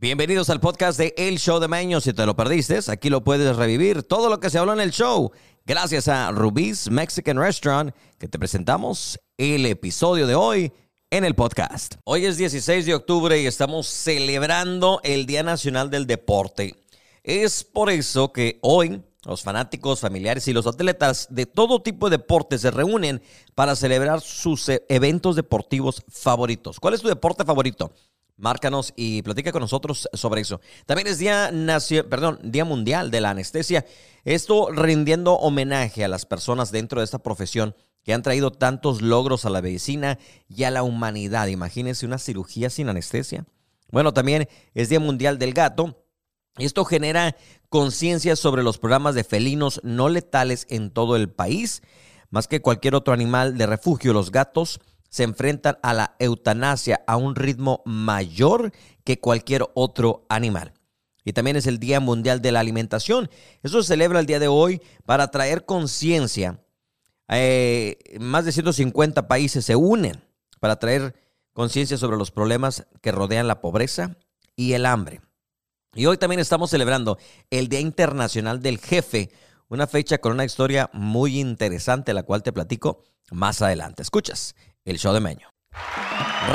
Bienvenidos al podcast de El Show de Meño. Si te lo perdiste, aquí lo puedes revivir. Todo lo que se habló en el show. Gracias a Rubí's Mexican Restaurant, que te presentamos el episodio de hoy en el podcast. Hoy es 16 de octubre y estamos celebrando el Día Nacional del Deporte. Es por eso que hoy los fanáticos, familiares y los atletas de todo tipo de deportes se reúnen para celebrar sus e-, eventos deportivos favoritos. ¿Cuál es tu deporte favorito? Márcanos y platica con nosotros sobre eso. También es Día, Mundial de la Anestesia. Esto rindiendo homenaje a las personas dentro de esta profesión que han traído tantos logros a la medicina y a la humanidad. Imagínense una cirugía sin anestesia. Bueno, también es Día Mundial del Gato. Esto genera conciencia sobre los programas de felinos no letales en todo el país. Más que cualquier otro animal de refugio, los gatos se enfrentan a la eutanasia a un ritmo mayor que cualquier otro animal. Y también es el Día Mundial de la Alimentación. Eso se celebra el día de hoy para traer conciencia. Eh, más de 150 países se unen para traer conciencia sobre los problemas que rodean la pobreza y el hambre. Y hoy también estamos celebrando el Día Internacional del Jefe, una fecha con una historia muy interesante, la cual te platico más adelante. Escuchas, el show de Meño.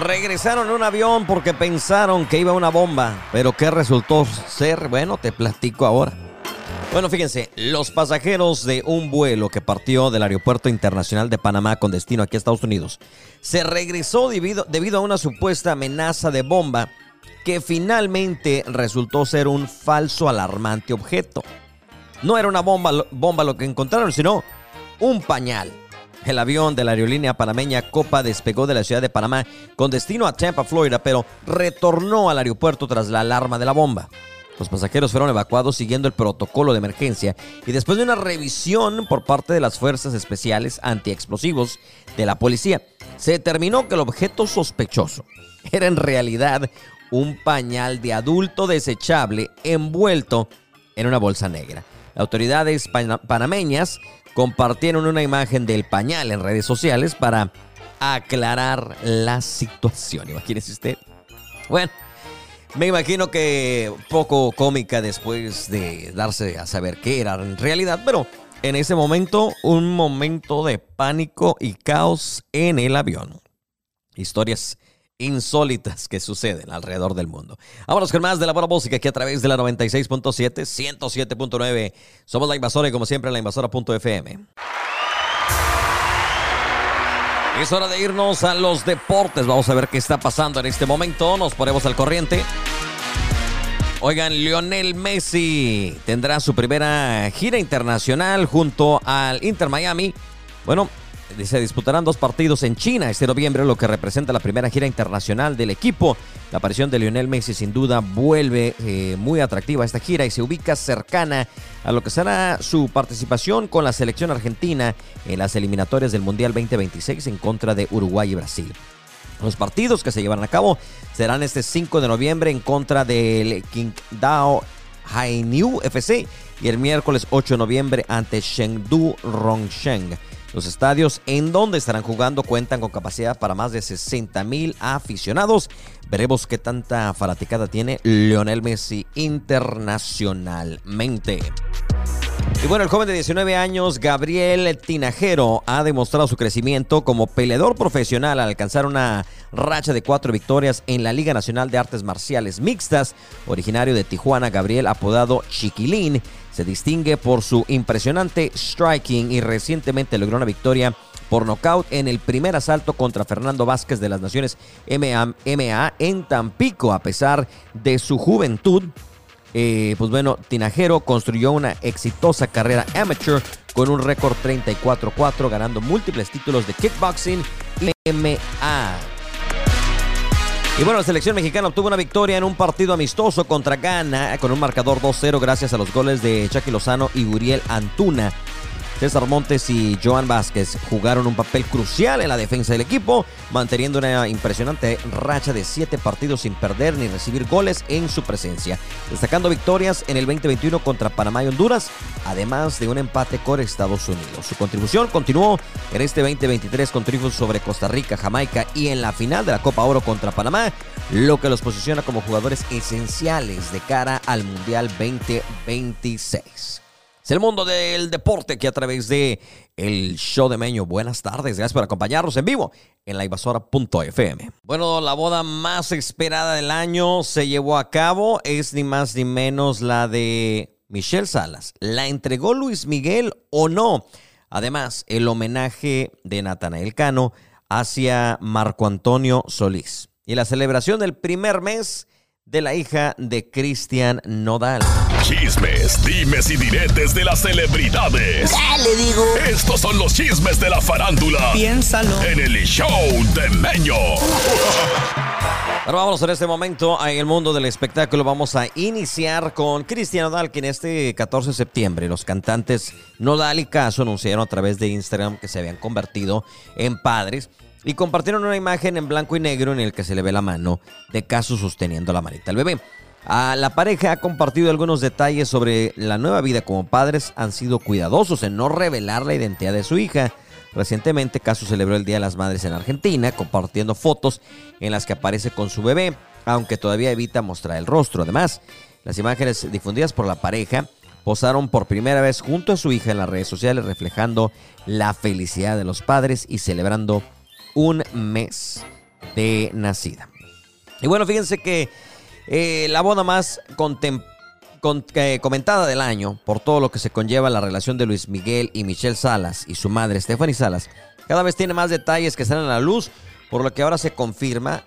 Regresaron en un avión porque pensaron que iba una bomba, pero ¿qué resultó ser? Bueno, te platico ahora. Bueno, fíjense, los pasajeros de un vuelo que partió del Aeropuerto Internacional de Panamá con destino aquí a Estados Unidos se regresó debido, debido a una supuesta amenaza de bomba que finalmente resultó ser un falso alarmante objeto. No era una bomba, bomba lo que encontraron, sino un pañal. El avión de la aerolínea panameña Copa despegó de la ciudad de Panamá con destino a Tampa, Florida, pero retornó al aeropuerto tras la alarma de la bomba. Los pasajeros fueron evacuados siguiendo el protocolo de emergencia y después de una revisión por parte de las fuerzas especiales antiexplosivos de la policía, se determinó que el objeto sospechoso era en realidad un pañal de adulto desechable envuelto en una bolsa negra. Autoridades panameñas compartieron una imagen del pañal en redes sociales para aclarar la situación. Imagínese usted. Bueno, me imagino que poco cómica después de darse a saber qué era en realidad, pero en ese momento un momento de pánico y caos en el avión. Historias insólitas que suceden alrededor del mundo. Vámonos con más de la buena música aquí a través de la 96.7, 107.9. Somos la invasora y como siempre la invasora.fm. Es hora de irnos a los deportes. Vamos a ver qué está pasando en este momento. Nos ponemos al corriente. Oigan, Lionel Messi tendrá su primera gira internacional junto al Inter Miami. Bueno, se disputarán dos partidos en China este noviembre, lo que representa la primera gira internacional del equipo. La aparición de Lionel Messi sin duda vuelve eh, muy atractiva esta gira y se ubica cercana a lo que será su participación con la selección argentina en las eliminatorias del Mundial 2026 en contra de Uruguay y Brasil. Los partidos que se llevarán a cabo serán este 5 de noviembre en contra del Qingdao Hainiu FC y el miércoles 8 de noviembre ante Chengdu Rongsheng. Los estadios en donde estarán jugando cuentan con capacidad para más de 60 mil aficionados. Veremos qué tanta fanaticada tiene Lionel Messi internacionalmente. Y bueno, el joven de 19 años, Gabriel Tinajero, ha demostrado su crecimiento como peleador profesional al alcanzar una racha de cuatro victorias en la Liga Nacional de Artes Marciales Mixtas. Originario de Tijuana, Gabriel, apodado Chiquilín, se distingue por su impresionante striking y recientemente logró una victoria por nocaut en el primer asalto contra Fernando Vázquez de las Naciones MMA, en Tampico, a pesar de su juventud. Eh, pues bueno, Tinajero construyó una exitosa carrera amateur con un récord 34-4, ganando múltiples títulos de kickboxing y. Y bueno, la selección mexicana obtuvo una victoria en un partido amistoso contra Ghana con un marcador 2-0 gracias a los goles de Chucky Lozano y Uriel Antuna. César Montes y Joan Vázquez jugaron un papel crucial en la defensa del equipo, manteniendo una impresionante racha de siete partidos sin perder ni recibir goles en su presencia, destacando victorias en el 2021 contra Panamá y Honduras, además de un empate con Estados Unidos. Su contribución continuó en este 2023 con triunfos sobre Costa Rica, Jamaica y en la final de la Copa Oro contra Panamá, lo que los posiciona como jugadores esenciales de cara al Mundial 2026. Es el mundo del deporte que a través de el show de Meño. Buenas tardes, gracias por acompañarnos en vivo en la invasora.fm. Bueno, la boda más esperada del año se llevó a cabo, es ni más ni menos la de Michelle Salas. ¿La entregó Luis Miguel o no? Además, el homenaje de Natanael Cano hacia Marco Antonio Solís. Y la celebración del primer mes de la hija de Cristian Nodal. Chismes, dimes y diretes de las celebridades. ¿Qué le digo? Estos son los chismes de la farándula. Piénsalo. En el show de Meño. Pero vámonos en este momento en el mundo del espectáculo. Vamos a iniciar con Cristian Nodal, que en este 14 de septiembre los cantantes Nodal y Caso anunciaron a través de Instagram que se habían convertido en padres y compartieron una imagen en blanco y negro en el que se le ve la mano de Caso sosteniendo la manita al bebé. La pareja ha compartido algunos detalles sobre la nueva vida como padres. Han sido cuidadosos en no revelar la identidad de su hija. Recientemente, Caso celebró el Día de las Madres en Argentina, compartiendo fotos en las que aparece con su bebé, aunque todavía evita mostrar el rostro. Además, las imágenes difundidas por la pareja posaron por primera vez junto a su hija en las redes sociales, reflejando la felicidad de los padres y celebrando un mes de nacida. Y bueno, fíjense que eh, la boda más eh, comentada del año, por todo lo que se conlleva la relación de Luis Miguel y Michelle Salas y su madre Stephanie Salas, cada vez tiene más detalles que salen a la luz, por lo que ahora se confirma,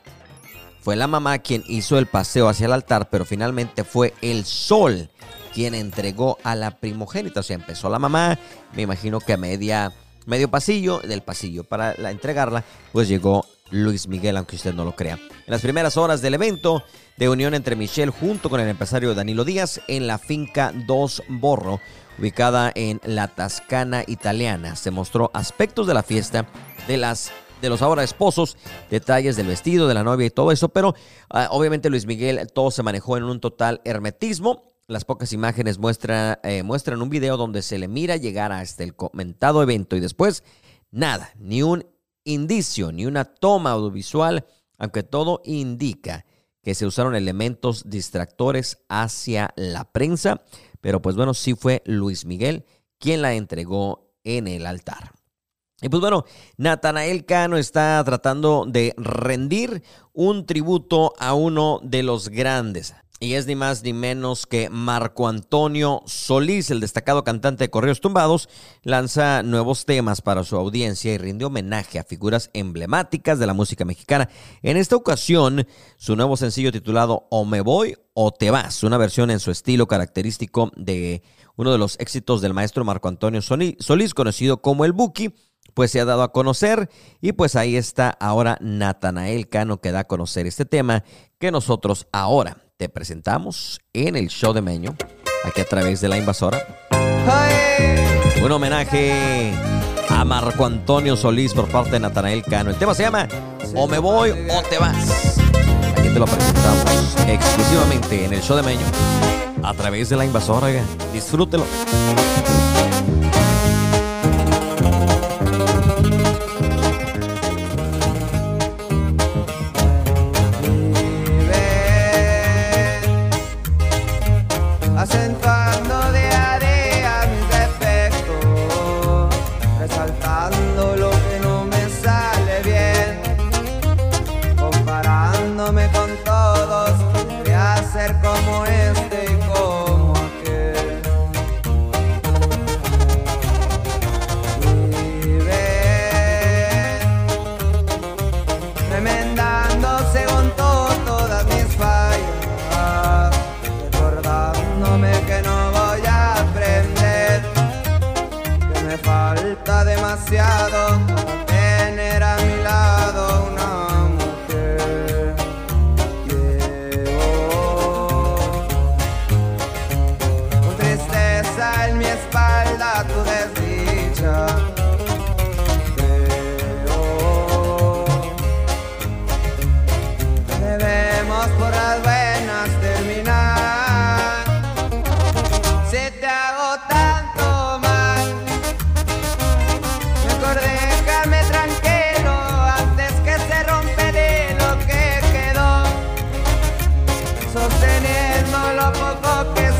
fue la mamá quien hizo el paseo hacia el altar, pero finalmente fue el sol quien entregó a la primogénita. O sea, empezó la mamá, me imagino que a media medio pasillo, del pasillo para la, entregarla, pues llegó Luis Miguel, aunque usted no lo crea. En las primeras horas del evento de unión entre Michelle junto con el empresario Danilo Díaz en la finca Dos Borro, ubicada en la Tascana italiana, se mostró aspectos de la fiesta de las de los ahora esposos, detalles del vestido de la novia y todo eso, pero ah, obviamente Luis Miguel todo se manejó en un total hermetismo las pocas imágenes eh, muestran un video donde se le mira llegar hasta el comentado evento y después nada, ni un indicio, ni una toma audiovisual, aunque todo indica que se usaron elementos distractores hacia la prensa, pero pues bueno, sí fue Luis Miguel quien la entregó en el altar. Y pues bueno, Natanael Cano está tratando de rendir un tributo a uno de los grandes, y es ni más ni menos que Marco Antonio Solís, el destacado cantante de Correos Tumbados, lanza nuevos temas para su audiencia y rinde homenaje a figuras emblemáticas de la música mexicana. En esta ocasión, su nuevo sencillo titulado O me voy o te vas, una versión en su estilo característico de uno de los éxitos del maestro Marco Antonio Solís, conocido como el Buki, pues se ha dado a conocer y pues ahí está ahora Natanael Cano que da a conocer este tema que nosotros ahora te presentamos en el show de Meño, aquí a través de la invasora. Un homenaje a Marco Antonio Solís por parte de Natanael Cano. El tema se llama O me voy o te vas. Aquí te lo presentamos exclusivamente en el show de Meño, a través de la invasora. Disfrútelo. sosteniendo lo poco que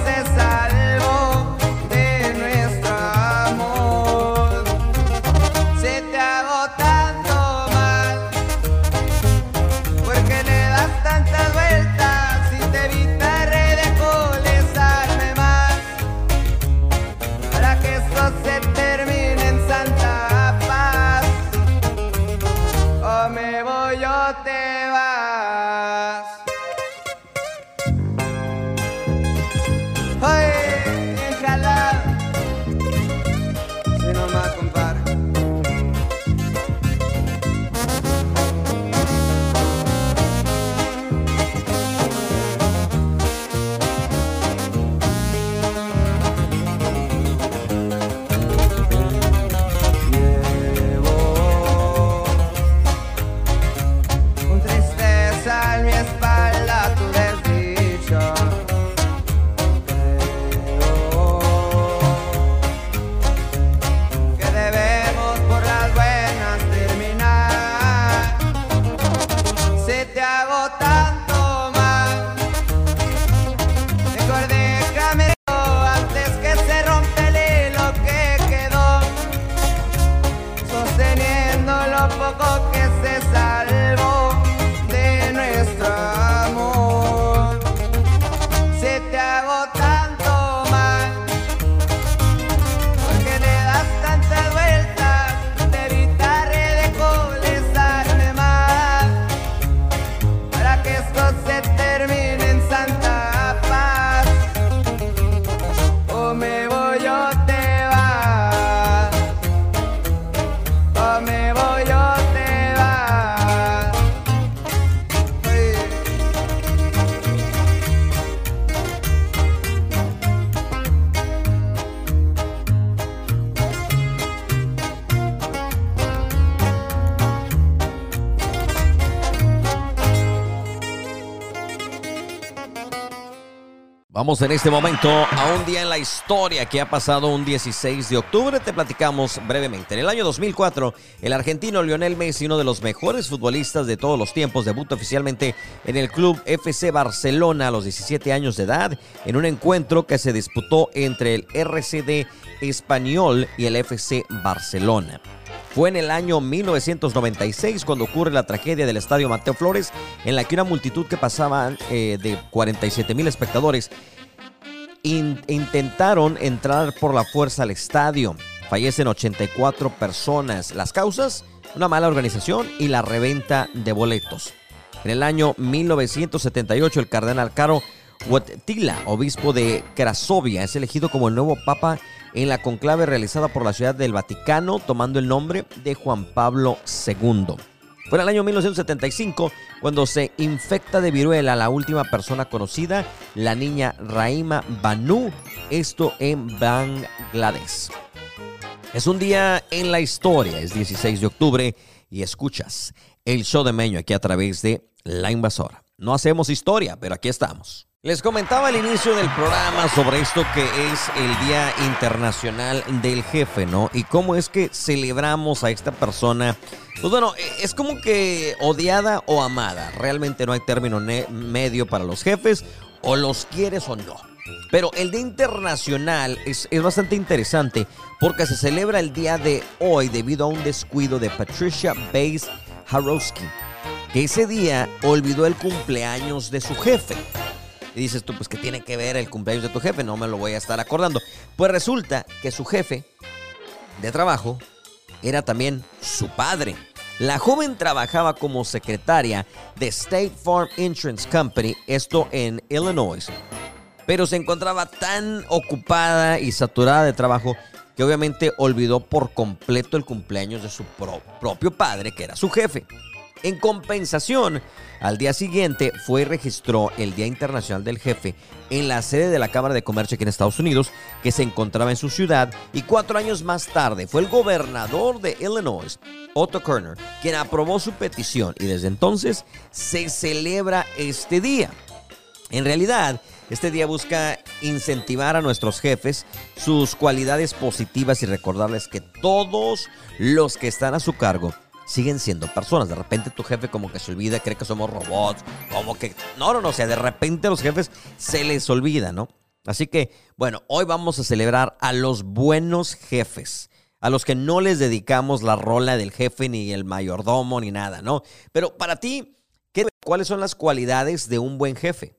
Vamos en este momento a un día en la historia que ha pasado un 16 de octubre. Te platicamos brevemente. En el año 2004, el argentino Lionel Messi, uno de los mejores futbolistas de todos los tiempos, debuta oficialmente en el club FC Barcelona a los 17 años de edad en un encuentro que se disputó entre el RCD Español y el FC Barcelona. Fue en el año 1996 cuando ocurre la tragedia del estadio Mateo Flores, en la que una multitud que pasaba eh, de 47 mil espectadores intentaron entrar por la fuerza al estadio. Fallecen 84 personas. Las causas, una mala organización y la reventa de boletos. En el año 1978, el cardenal Caro Wojtyla, obispo de Crasovia, es elegido como el nuevo papa en la conclave realizada por la Ciudad del Vaticano, tomando el nombre de Juan Pablo II. Fue en el año 1975 cuando se infecta de viruela la última persona conocida, la niña Raima Banu, esto en Bangladesh. Es un día en la historia, es 16 de octubre y escuchas el show de Meño aquí a través de La Invasora. No hacemos historia, pero aquí estamos. Les comentaba al inicio del programa sobre esto que es el Día Internacional del Jefe, ¿no? Y cómo es que celebramos a esta persona. Pues bueno, es como que odiada o amada. Realmente no hay término medio para los jefes. O los quieres o no. Pero el Día Internacional es, es, bastante interesante porque se celebra el día de hoy debido a un descuido de Patricia Bates Harowski, que ese día olvidó el cumpleaños de su jefe. Y dices tú, pues, ¿qué tiene que ver el cumpleaños de tu jefe? No me lo voy a estar acordando. Pues resulta que su jefe de trabajo era también su padre. La joven trabajaba como secretaria de State Farm Insurance Company, esto en Illinois. Pero se encontraba tan ocupada y saturada de trabajo que obviamente olvidó por completo el cumpleaños de su propio padre, que era su jefe. En compensación, al día siguiente fue y registró el Día Internacional del Jefe en la sede de la Cámara de Comercio aquí en Estados Unidos, que se encontraba en su ciudad, y cuatro años más tarde fue el gobernador de Illinois, Otto Kerner, quien aprobó su petición y desde entonces se celebra este día. En realidad, este día busca incentivar a nuestros jefes sus cualidades positivas y recordarles que todos los que están a su cargo siguen siendo personas. De repente tu jefe como que se olvida, cree que somos robots, como que... No, no, no, o sea, de repente a los jefes se les olvida, ¿no? Así que, bueno, hoy vamos a celebrar a los buenos jefes, a los que no les dedicamos la rola del jefe ni el mayordomo ni nada, ¿no? Pero para ti, ¿qué, ¿cuáles son las cualidades de un buen jefe?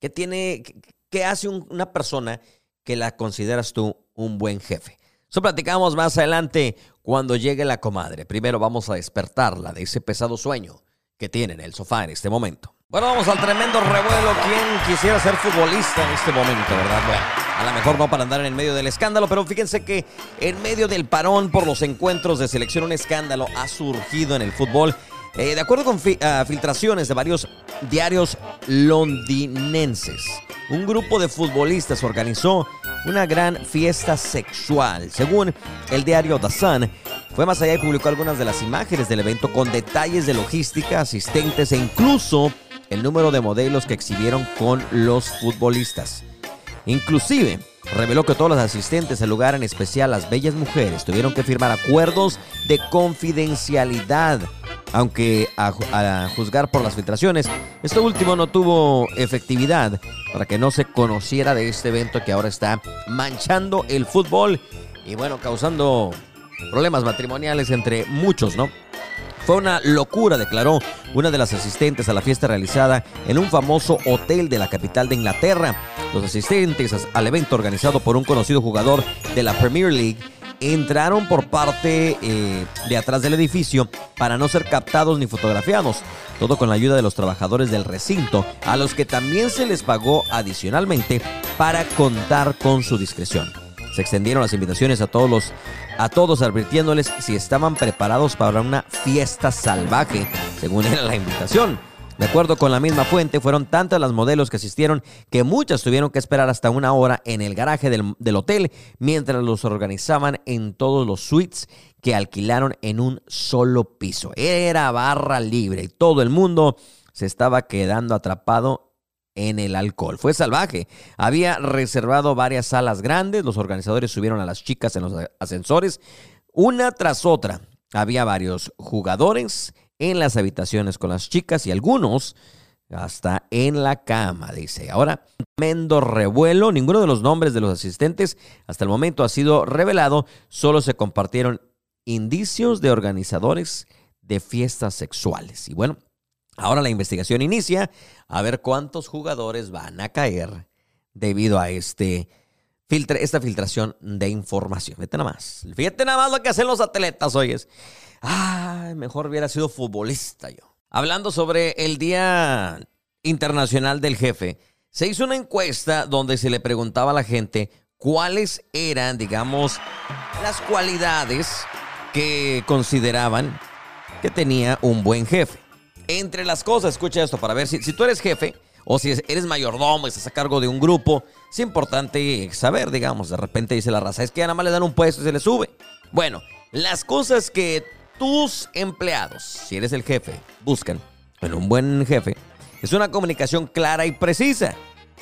¿Qué tiene, qué hace una persona que la consideras tú un buen jefe? Eso platicamos más adelante cuando llegue la comadre. Primero vamos a despertarla de ese pesado sueño que tiene en el sofá en este momento. Bueno, vamos al tremendo revuelo. ¿Quién quisiera ser futbolista en este momento, verdad? Bueno, a lo mejor no para andar en el medio del escándalo, pero fíjense que en medio del parón por los encuentros de selección, un escándalo ha surgido en el fútbol. Eh, de acuerdo con ah, filtraciones de varios diarios londinenses, un grupo de futbolistas organizó una gran fiesta sexual. Según el diario The Sun, fue más allá y publicó algunas de las imágenes del evento con detalles de logística, asistentes e incluso el número de modelos que exhibieron con los futbolistas. Inclusive, reveló que todos los asistentes al lugar, en especial las bellas mujeres, tuvieron que firmar acuerdos de confidencialidad aunque a, juzgar por las filtraciones, esto último no tuvo efectividad para que no se conociera de este evento que ahora está manchando el fútbol y bueno, causando problemas matrimoniales entre muchos, ¿no? Fue una locura, declaró una de las asistentes a la fiesta realizada en un famoso hotel de la capital de Inglaterra. Los asistentes al evento organizado por un conocido jugador de la Premier League entraron por parte eh, de atrás del edificio para no ser captados ni fotografiados. Todo con la ayuda de los trabajadores del recinto, a los que también se les pagó adicionalmente para contar con su discreción. Se extendieron las invitaciones a todos los a todos advirtiéndoles si estaban preparados para una fiesta salvaje, según era la invitación. De acuerdo con la misma fuente, fueron tantas las modelos que asistieron que muchas tuvieron que esperar hasta una hora en el garaje del, hotel mientras los organizaban en todos los suites que alquilaron en un solo piso. Era barra libre y todo el mundo se estaba quedando atrapado en el alcohol. Fue salvaje. Había reservado varias salas grandes, los organizadores subieron a las chicas en los ascensores, una tras otra. Había varios jugadores en las habitaciones con las chicas y algunos hasta en la cama, dice. Ahora, tremendo revuelo, ninguno de los nombres de los asistentes hasta el momento ha sido revelado, solo se compartieron indicios de organizadores de fiestas sexuales. Y bueno, ahora la investigación inicia a ver cuántos jugadores van a caer debido a este esta filtración de información. Fíjate nada más. Fíjate nada más lo que hacen los atletas, oyes. Ah, mejor hubiera sido futbolista yo. Hablando sobre el Día Internacional del Jefe, se hizo una encuesta donde se le preguntaba a la gente cuáles eran, digamos, las cualidades que consideraban que tenía un buen jefe. Entre las cosas, escucha esto para ver si, si tú eres jefe o si eres mayordomo y estás a cargo de un grupo, es importante saber, digamos, de repente dice la raza, es que nada más le dan un puesto y se le sube. Bueno, las cosas que tus empleados, si eres el jefe, buscan en un buen jefe, es una comunicación clara y precisa,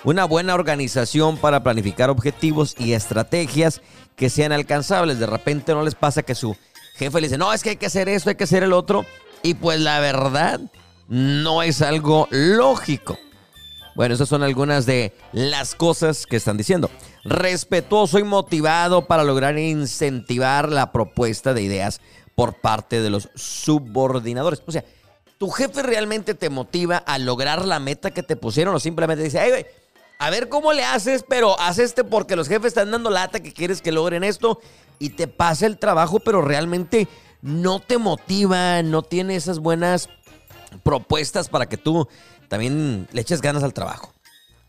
una buena organización para planificar objetivos y estrategias que sean alcanzables. De repente no les pasa que su jefe le dice, no, es que hay que hacer esto, hay que hacer el otro, y pues la verdad no es algo lógico. Bueno, esas son algunas de las cosas que están diciendo. Respetuoso y motivado para lograr incentivar la propuesta de ideas por parte de los subordinadores. O sea, ¿tu jefe realmente te motiva a lograr la meta que te pusieron o simplemente dice, hey, güey, a ver cómo le haces, pero haz este porque los jefes están dando lata que quieres que logren esto y te pasa el trabajo, pero realmente no te motiva, no tiene esas buenas propuestas para que tú también le eches ganas al trabajo.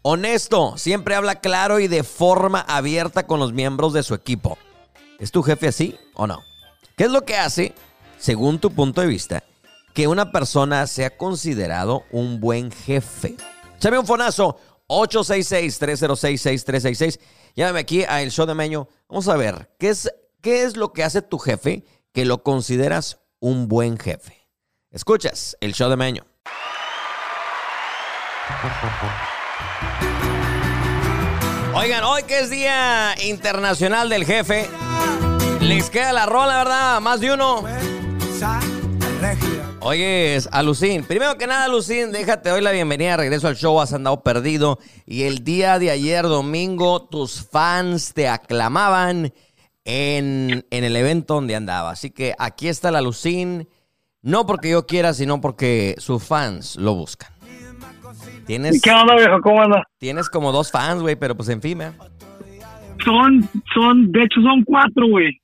Honesto, siempre habla claro y de forma abierta con los miembros de su equipo. ¿Es tu jefe así o no? ¿Qué es lo que hace, según tu punto de vista, que una persona sea considerado un buen jefe? Chame un fonazo, 866-306-6366. Llámame aquí a El Show de Meño. Vamos a ver, ¿qué es, ¿qué es lo que hace tu jefe que lo consideras un buen jefe? Escuchas El Show de Meño. Oigan, hoy que es Día Internacional del Jefe, les queda la rola, ¿verdad? Más de uno. Oye, Alucín. Primero que nada, Alucín, déjate hoy la bienvenida. Regreso al show, has andado perdido. Y el día de ayer, domingo, tus fans te aclamaban en, en el evento donde andaba. Así que aquí está la Alucín. No porque yo quiera, sino porque sus fans lo buscan. Tienes, ¿Qué onda, viejo? ¿Cómo anda? Tienes como dos fans, güey, pero pues en fin, ¿eh? Son, son, de hecho son cuatro, güey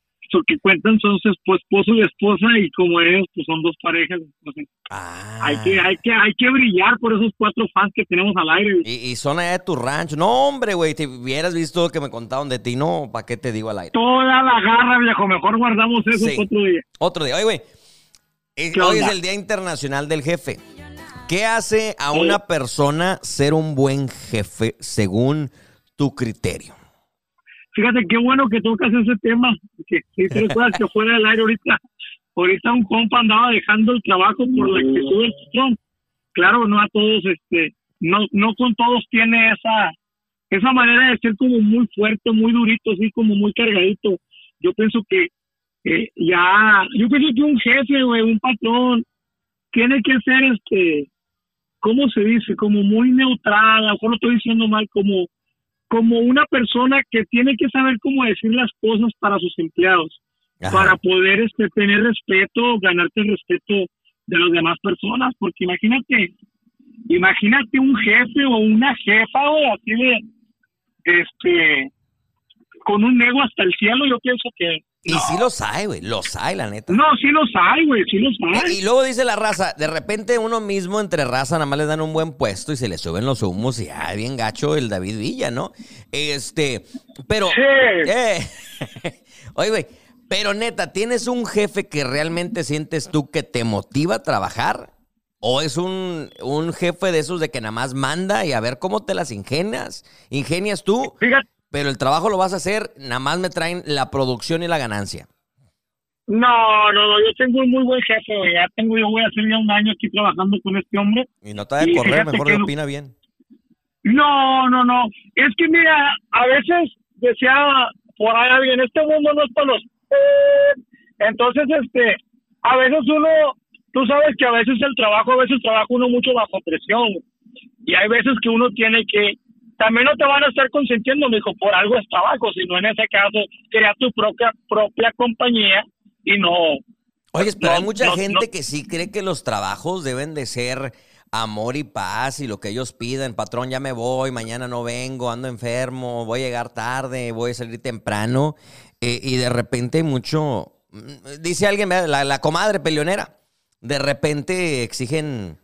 que cuentan son su esposo y esposa y como ellos pues son dos parejas ah. hay que hay que hay que brillar por esos cuatro fans que tenemos al aire. Y, son allá de tu rancho. No hombre güey te hubieras visto que me contaron de ti no para qué te digo al aire toda la garra viejo mejor guardamos eso otro día. Otro día. Oye güey hoy es el día internacional del jefe. ¿Qué hace a una persona ser un buen jefe según tu criterio? Fíjate qué bueno que tocas ese tema, que si te recuerdas que fuera del aire ahorita, ahorita un compa andaba dejando el trabajo por la actitud del patrón. Claro, no a todos, este, no, no con todos tiene esa, esa manera de ser como muy fuerte, muy durito, así como muy cargadito. Yo pienso que ya, yo pienso que un jefe, o un patrón, tiene que ser, este, ¿cómo se dice? Como muy neutral, a lo mejor lo estoy diciendo mal, como como una persona que tiene que saber cómo decir las cosas para sus empleados, para poder este, tener respeto, ganarte el respeto de las demás personas, porque imagínate, imagínate un jefe o una jefa o así de, este, con un ego hasta el cielo, yo pienso que y sí los hay, güey. Los hay, la neta. No, sí los hay, güey. Sí los hay. Y, luego dice la raza, de repente uno mismo entre raza nada más le dan un buen puesto y se le suben los humos y ay, bien gacho el David Villa, ¿no? Este, pero... Sí. Eh, oye, güey, pero neta, ¿tienes un jefe que realmente sientes tú que te motiva a trabajar? ¿O es un, un jefe de esos de que nada más manda y a ver cómo te las ingenias? ¿Ingenias tú? Fíjate pero el trabajo lo vas a hacer, nada más me traen la producción y la ganancia. No, no, no, yo tengo un muy buen jefe, ya tengo, yo voy a hacer ya un año aquí trabajando con este hombre. Y no te de correr, mejor le opina bien. No, no, no. Es que mira, a veces decía por ahí alguien, este mundo no es para los... Entonces, este, a veces uno, tú sabes que a veces el trabajo, a veces trabaja uno mucho bajo presión. Y hay veces que uno tiene que, también no te van a estar consentiendo, me dijo, por algo es trabajo, sino en ese caso, crea tu propia, propia compañía y no... Oye, pero no, hay mucha no, gente no. que sí cree que los trabajos deben de ser amor y paz y lo que ellos piden. Patrón, ya me voy, mañana no vengo, ando enfermo, voy a llegar tarde, voy a salir temprano. Eh, y de repente mucho, mm, dice alguien, la, la comadre peleonera, de repente exigen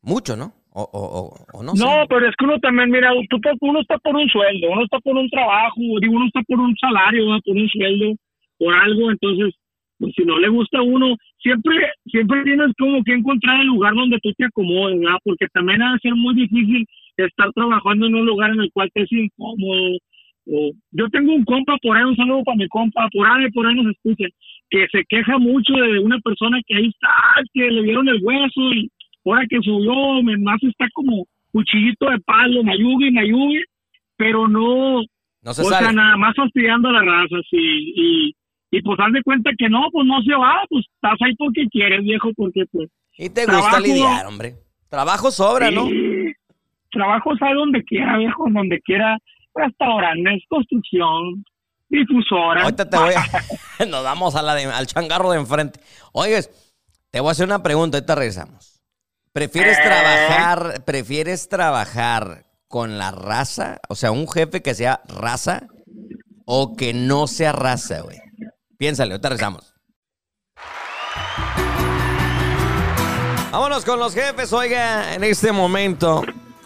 mucho, ¿no? O, o, o- o no, sé. Pero es que uno también, mira, tú, uno está por un sueldo, uno está por un trabajo, digo, uno está por un salario, por un sueldo, por algo, entonces, pues si no le gusta a uno, siempre, siempre tienes como que encontrar el lugar donde tú te acomodes, ¿verdad? Porque también ha de ser muy difícil estar trabajando en un lugar en el cual te es incómodo. O, yo tengo un compa por ahí, un saludo para mi compa, por ahí, por ahí nos escucha, que se queja mucho de una persona que ahí está, que le dieron el hueso y ahora que subió, me- más está como cuchillito de palo, mayugue, mayugue, pero no, No se o sale. sea, nada más fastidiando a la raza, sí, y, y pues haz de cuenta que no, pues no se va, pues estás ahí porque quieres, viejo, porque pues... Y te gusta trabajo- lidiar, hombre. Trabajo sobra, ¿no? sí, Trabajos hay donde quiera, viejo, donde quiera, restaurantes, construcción, difusora. Ahorita te voy a... Nos vamos a la de- al changarro de enfrente. Oyes, te voy a hacer una pregunta, ahorita regresamos. ¿Prefieres Eh. trabajar, prefieres trabajar con la raza? O sea, un jefe que sea raza o que no sea raza, güey. Piénsale, ahorita regresamos. Vámonos con los jefes, oiga, en este momento.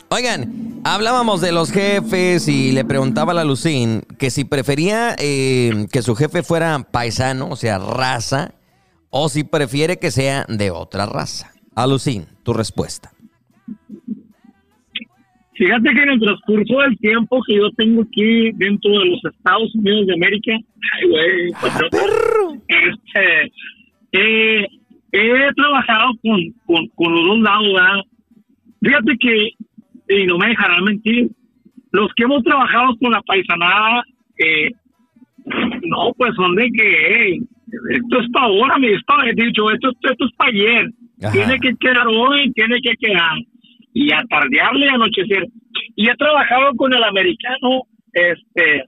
Oigan, hablábamos de los jefes y le preguntaba a la Lucín que si prefería eh, que su jefe fuera paisano, o sea, raza, o si prefiere que sea de otra raza. A Lucín, tu respuesta. Fíjate que en el transcurso del tiempo que yo tengo aquí dentro de los Estados Unidos de América, ay, güey, patrón, este, eh, he trabajado con, con, con los dos lados, ¿verdad? Fíjate que, y no me dejarán mentir, los que hemos trabajado con la paisanada, eh, no, pues son de que, hey, esto es para ahora, mi esto he dicho, esto, esto es para ayer, Ajá. tiene que quedar hoy, tiene que quedar, y a tardearle anochecer. Y he trabajado con el americano, este,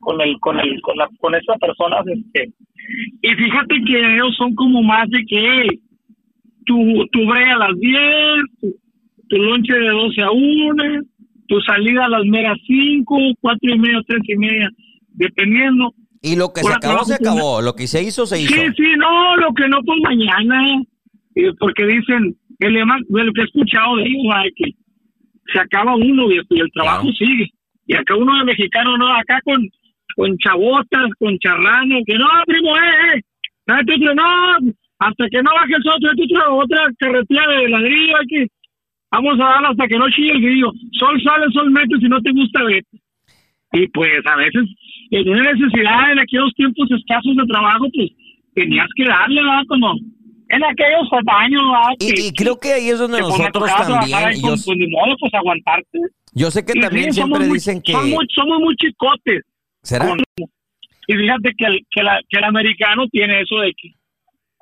con el, con el, con la, con esas personas, este, y fíjate que ellos son como más de que tu, tu break a las 10, tu, tu lonche de 12 a 1, tu salida a las meras 5, 4 y media, 3 y media, dependiendo. Y lo que se Ahora acabó, se acabó. Lo que se hizo, se hizo. Sí, sí, no, lo que no, pues mañana. Eh, porque dicen, el de lo que he escuchado de ay, que se acaba uno y el trabajo sigue. Y acá uno de mexicano, no, acá con, con chavotas, con charranos, que no, primo, eh, eh, otro, no, hasta que no baje el sol, tráete otra, otra carretilla de ladrillo aquí. Vamos a dar hasta que no chille el grillo. Sol sale, sol mete, si no te gusta, vete. Y pues a veces, en una necesidad, en aquellos tiempos escasos de trabajo, pues tenías que darle, ¿verdad? Como en aquellos años. Y, y creo que ahí es donde nosotros también. y yo, pues, ni modo, pues aguantarte. yo sé que Y también sí, siempre muy- dicen que. Somos muy, somos muy chicotes. Y fíjate que el, que, la- que el americano tiene eso de que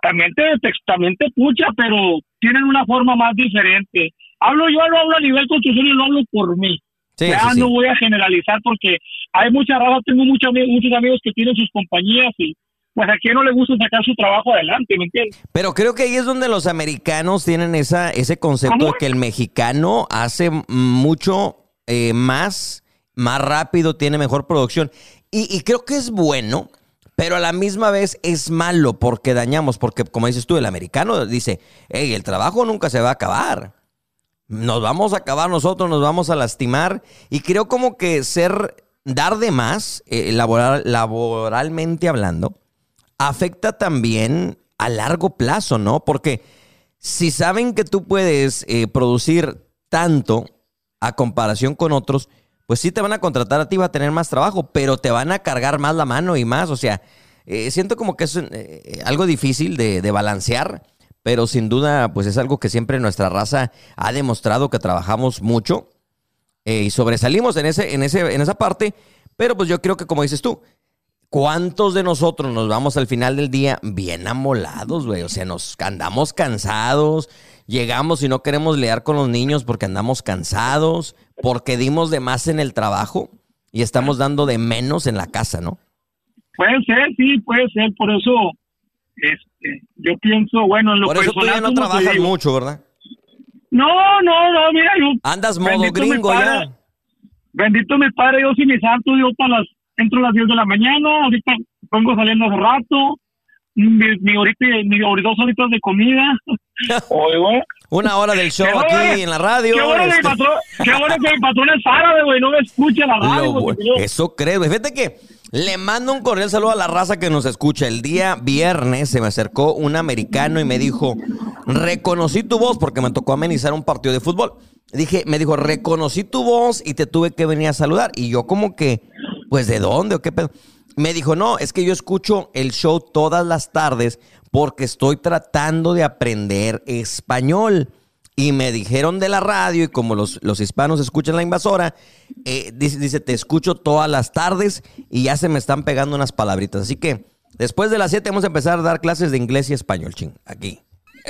también te, te- también te pucha, pero tienen una forma más diferente. Hablo yo, no hablo a nivel construcción, lo hablo por mí. Sí, ya sí. no voy a generalizar porque hay mucha raza, tengo muchos amigos, muchos amigos que tienen sus compañías y pues a quien no le gusta sacar su trabajo adelante, ¿me entiendes? Pero creo que ahí es donde los americanos tienen esa, ese concepto ¿Cómo? de que el mexicano hace mucho eh, más, más rápido, tiene mejor producción. Y, y creo que es bueno, pero a la misma vez es malo porque dañamos, porque como dices tú, el americano dice, hey, el trabajo nunca se va a acabar. Nos vamos a acabar nosotros, nos vamos a lastimar. Y creo como que ser, dar de más, eh, laboral- laboralmente hablando, afecta también a largo plazo, ¿no? Porque si saben que tú puedes eh, producir tanto a comparación con otros, pues sí te van a contratar a ti, va a tener más trabajo, pero te van a cargar más la mano y más. O sea, eh, siento como que es eh, algo difícil de, balancear, pero sin duda, pues es algo que siempre nuestra raza ha demostrado que trabajamos mucho y sobresalimos en, ese, en, ese, en esa parte, pero pues yo creo que como dices tú, ¿cuántos de nosotros nos vamos al final del día bien amolados, güey? O sea, nos andamos cansados, llegamos y no queremos leer con los niños porque andamos cansados, porque dimos de más en el trabajo y estamos dando de menos en la casa, ¿no? Puede ser, sí, puede ser, por eso este, yo pienso, bueno, en lo Por eso tú ya personal, no trabajas mucho, ¿verdad? No, no, no, mira, yo Andas modo gringo ya. Bendito mi padre, Dios y mi santo, yo para las, entro a las 10 de la mañana, ahorita vengo saliendo hace rato, mi, mi horita, mi dos horitas de comida. Oye, güey. Una hora del show aquí en la radio. Qué bueno, este, patrón, qué bueno que mi patrón es árabe, güey, no me escucha la radio. lo yo- eso creo. güey. Fíjate que le mando un cordial saludo a la raza que nos escucha. El día viernes se me acercó un americano y me dijo, reconocí tu voz porque me tocó amenizar un partido de fútbol. Dije, me dijo, reconocí tu voz y te tuve que venir a saludar. Y yo como que, pues, ¿de dónde o qué pedo? Me dijo, no, es que yo escucho el show todas las tardes porque estoy tratando de aprender español. Y me dijeron de la radio, y como los, los hispanos escuchan la invasora, eh, dice, dice, te escucho todas las tardes y ya se me están pegando unas palabritas. Así que después de las 7 vamos a empezar a dar clases de inglés y español, ching, aquí.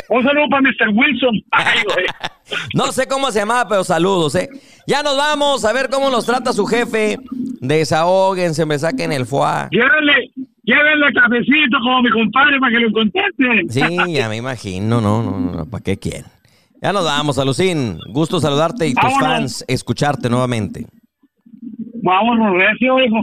Un saludo para Mr. Wilson. Ay. No sé cómo se llamaba, pero saludos, ¿eh? Ya nos vamos a ver cómo nos trata su jefe. Desahóguense, me saquen el foie. Llévenle, llévenle cafecito como mi compadre para que lo contesten. Sí, ya me imagino, no, no, no, ¿para qué quieren? Ya nos vamos, Alucín. Gusto saludarte y tus Vámonos. fans escucharte nuevamente. Vámonos, recio, hijo.